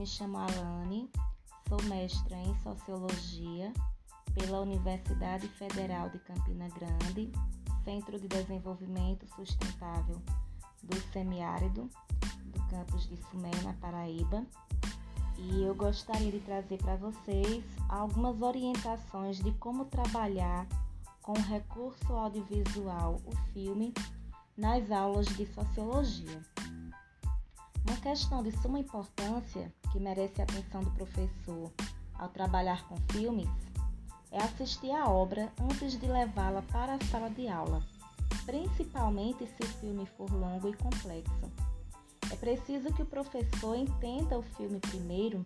me chamo Alane, sou mestra em Sociologia pela Universidade Federal de Campina Grande, Centro de Desenvolvimento Sustentável do Semiárido, do campus de Sumé, na Paraíba. E eu gostaria de trazer para vocês algumas orientações de como trabalhar com o recurso audiovisual, o filme, nas aulas de Sociologia. Uma questão de suma importância que merece a atenção do professor ao trabalhar com filmes é assistir a obra antes de levá-la para a sala de aula, principalmente se o filme for longo e complexo. É preciso que o professor entenda o filme primeiro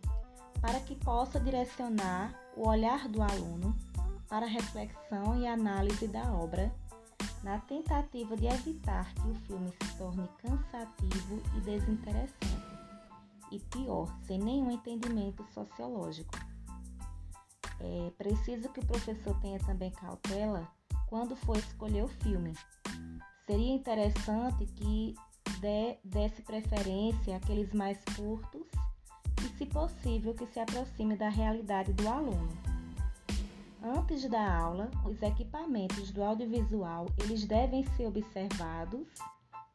para que possa direcionar o olhar do aluno para a reflexão e análise da obra na tentativa de evitar que o filme se torne cansativo e desinteressante, e pior, sem nenhum entendimento sociológico. É preciso que o professor tenha também cautela quando for escolher o filme. Seria interessante que desse preferência àqueles mais curtos e, se possível, que se aproxime da realidade do aluno. Antes da aula, os equipamentos do audiovisual eles devem ser observados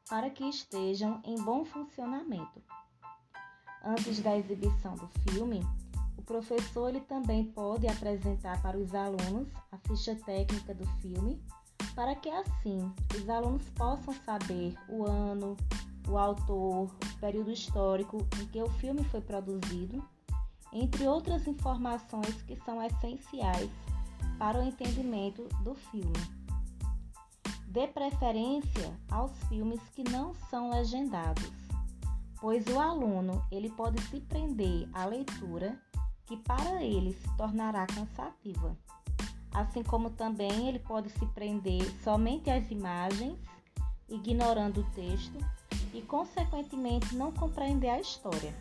para que estejam em bom funcionamento. Antes da exibição do filme, o professor ele também pode apresentar para os alunos a ficha técnica do filme, para que assim os alunos possam saber o ano, o autor, o período histórico em que o filme foi produzido, entre outras informações que são essenciais para o entendimento do filme. Dê preferência aos filmes que não são legendados, pois o aluno ele pode se prender à leitura que para ele se tornará cansativa. Assim como também ele pode se prender somente às imagens, ignorando o texto e consequentemente não compreender a história.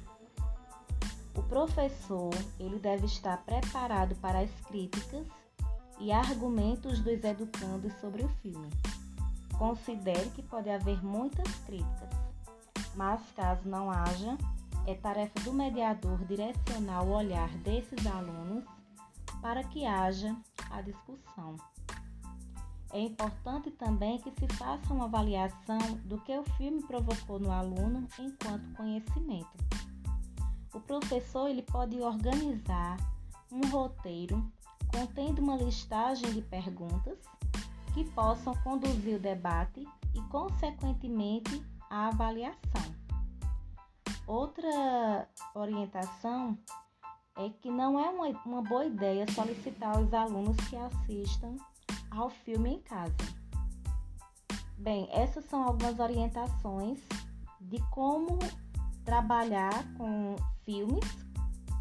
O professor, ele deve estar preparado para as críticas e argumentos dos educandos sobre o filme. Considere que pode haver muitas críticas, mas caso não haja, é tarefa do mediador direcionar o olhar desses alunos para que haja a discussão. É importante também que se faça uma avaliação do que o filme provocou no aluno enquanto conhecimento. O professor ele pode organizar um roteiro contendo uma listagem de perguntas que possam conduzir o debate e, consequentemente, a avaliação. Outra orientação é que não é uma, uma boa ideia solicitar aos alunos que assistam ao filme em casa. Bem, essas são algumas orientações de como trabalhar com filmes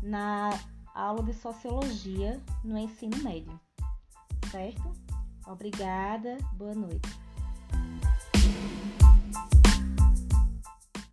na aula de sociologia no ensino médio. Certo? Obrigada, boa noite.